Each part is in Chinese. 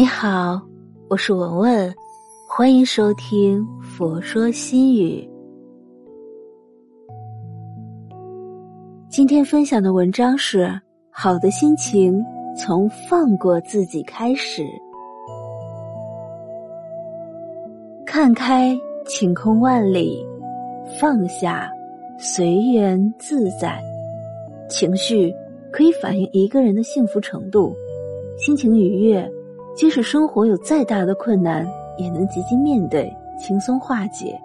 你好，我是文文，欢迎收听《佛说心语》。今天分享的文章是：好的心情从放过自己开始。看开，晴空万里；放下，随缘自在。情绪可以反映一个人的幸福程度，心情愉悦。即使生活有再大的困难，也能积极面对，轻松化解；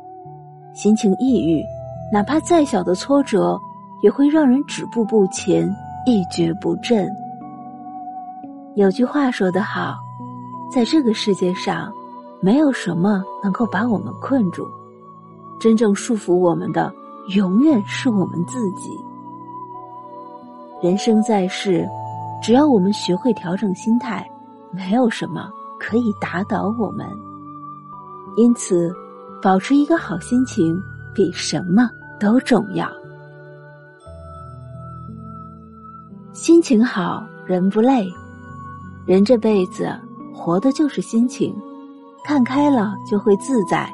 心情抑郁，哪怕再小的挫折，也会让人止步不前，一蹶不振。有句话说得好，在这个世界上，没有什么能够把我们困住，真正束缚我们的，永远是我们自己。人生在世，只要我们学会调整心态。没有什么可以打倒我们，因此，保持一个好心情比什么都重要。心情好，人不累。人这辈子活的就是心情，看开了就会自在，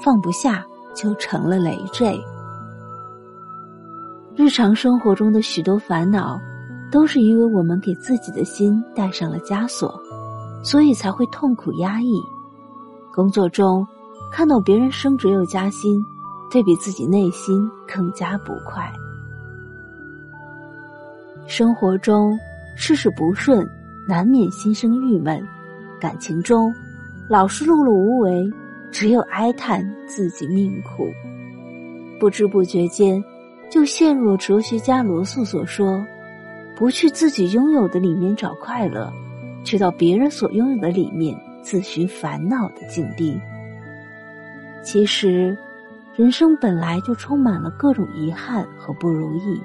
放不下就成了累赘。日常生活中的许多烦恼，都是因为我们给自己的心带上了枷锁。所以才会痛苦压抑。工作中看到别人升职又加薪，对比自己内心更加不快。生活中事事不顺，难免心生郁闷。感情中老是碌碌无为，只有哀叹自己命苦。不知不觉间，就陷入了哲学家罗素所说：“不去自己拥有的里面找快乐。”去到别人所拥有的里面自寻烦恼的境地。其实，人生本来就充满了各种遗憾和不如意，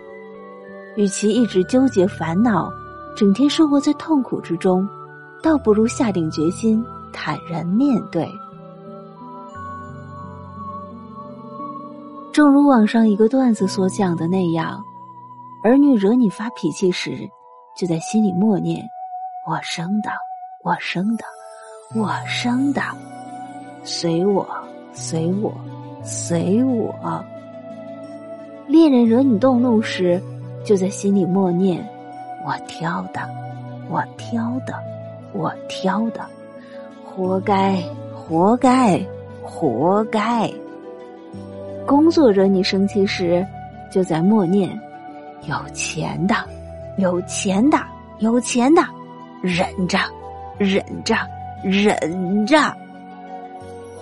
与其一直纠结烦恼，整天生活在痛苦之中，倒不如下定决心，坦然面对。正如网上一个段子所讲的那样，儿女惹你发脾气时，就在心里默念。我生的，我生的，我生的，随我，随我，随我。恋人惹你动怒时，就在心里默念：我挑的，我挑的，我挑的，活该，活该，活该。工作惹你生气时，就在默念：有钱的，有钱的，有钱的。忍着，忍着，忍着。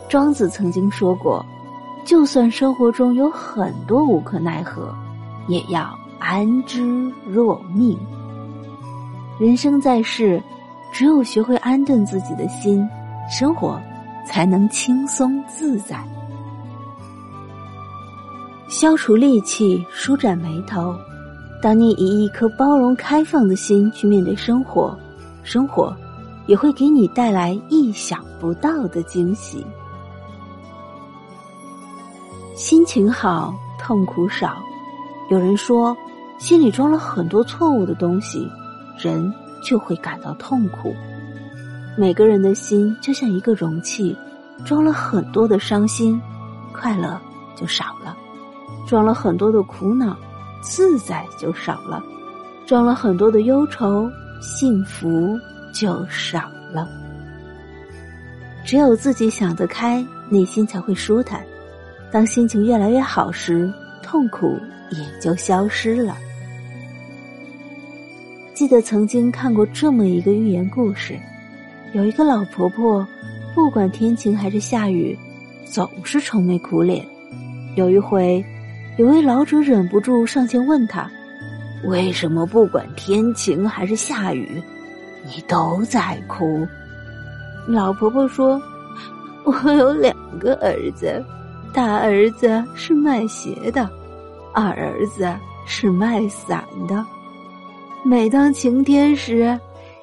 庄子曾经说过：“就算生活中有很多无可奈何，也要安之若命。”人生在世，只有学会安顿自己的心，生活才能轻松自在。消除戾气，舒展眉头。当你以一颗包容开放的心去面对生活。生活也会给你带来意想不到的惊喜。心情好，痛苦少。有人说，心里装了很多错误的东西，人就会感到痛苦。每个人的心就像一个容器，装了很多的伤心，快乐就少了；装了很多的苦恼，自在就少了；装了很多的忧愁。幸福就少了。只有自己想得开，内心才会舒坦。当心情越来越好时，痛苦也就消失了。记得曾经看过这么一个寓言故事：有一个老婆婆，不管天晴还是下雨，总是愁眉苦脸。有一回，有位老者忍不住上前问她。为什么不管天晴还是下雨，你都在哭？老婆婆说：“我有两个儿子，大儿子是卖鞋的，二儿子是卖伞的。每当晴天时，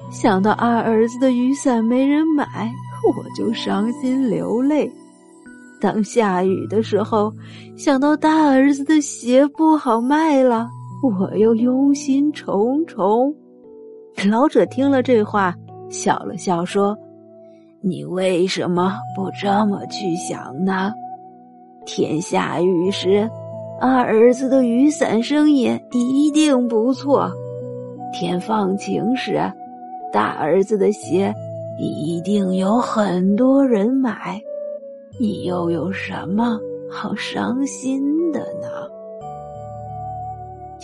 想到二儿子的雨伞没人买，我就伤心流泪；当下雨的时候，想到大儿子的鞋不好卖了。”我又忧心忡忡。老者听了这话，笑了笑说：“你为什么不这么去想呢？天下雨时，二儿子的雨伞生意一定不错；天放晴时，大儿子的鞋一定有很多人买。你又有什么好伤心的呢？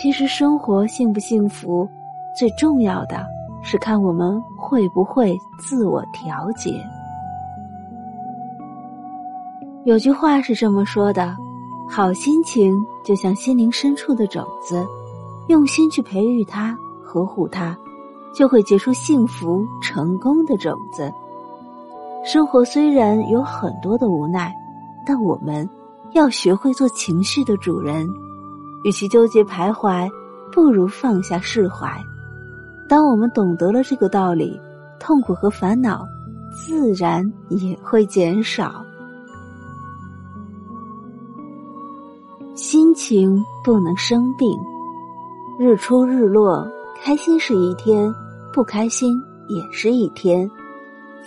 其实，生活幸不幸福，最重要的是看我们会不会自我调节。有句话是这么说的：“好心情就像心灵深处的种子，用心去培育它、呵护它，就会结出幸福、成功的种子。”生活虽然有很多的无奈，但我们要学会做情绪的主人。与其纠结徘徊，不如放下释怀。当我们懂得了这个道理，痛苦和烦恼自然也会减少。心情不能生病，日出日落，开心是一天，不开心也是一天。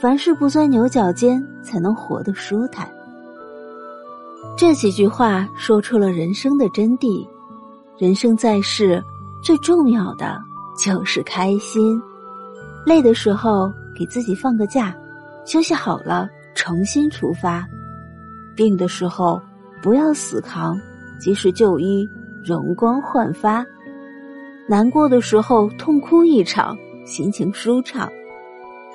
凡事不钻牛角尖，才能活得舒坦。这几句话说出了人生的真谛。人生在世，最重要的就是开心。累的时候，给自己放个假，休息好了重新出发。病的时候，不要死扛。及时就医，容光焕发；难过的时候痛哭一场，心情舒畅。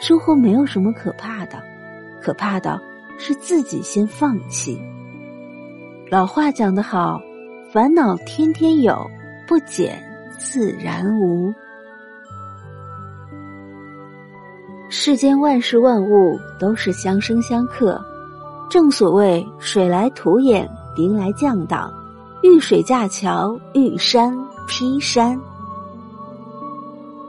生活没有什么可怕的，可怕的是自己先放弃。老话讲得好，烦恼天天有，不减自然无。世间万事万物都是相生相克，正所谓水来土掩，兵来将挡。遇水架桥，遇山劈山。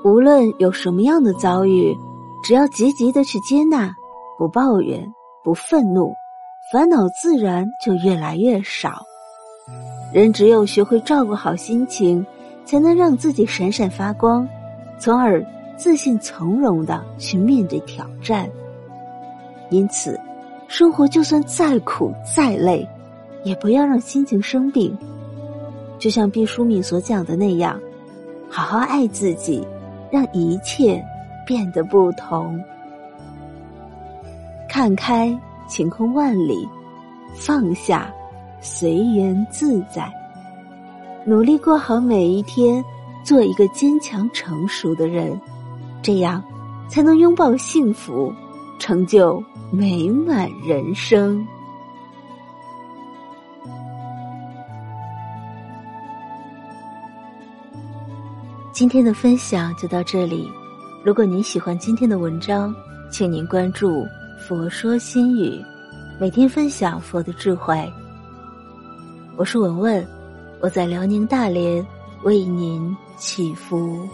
无论有什么样的遭遇，只要积极的去接纳，不抱怨，不愤怒，烦恼自然就越来越少。人只有学会照顾好心情，才能让自己闪闪发光，从而自信从容的去面对挑战。因此，生活就算再苦再累。也不要让心情生病，就像毕淑敏所讲的那样，好好爱自己，让一切变得不同。看开，晴空万里；放下，随缘自在。努力过好每一天，做一个坚强成熟的人，这样才能拥抱幸福，成就美满人生。今天的分享就到这里。如果您喜欢今天的文章，请您关注“佛说心语”，每天分享佛的智慧。我是文文，我在辽宁大连为您祈福。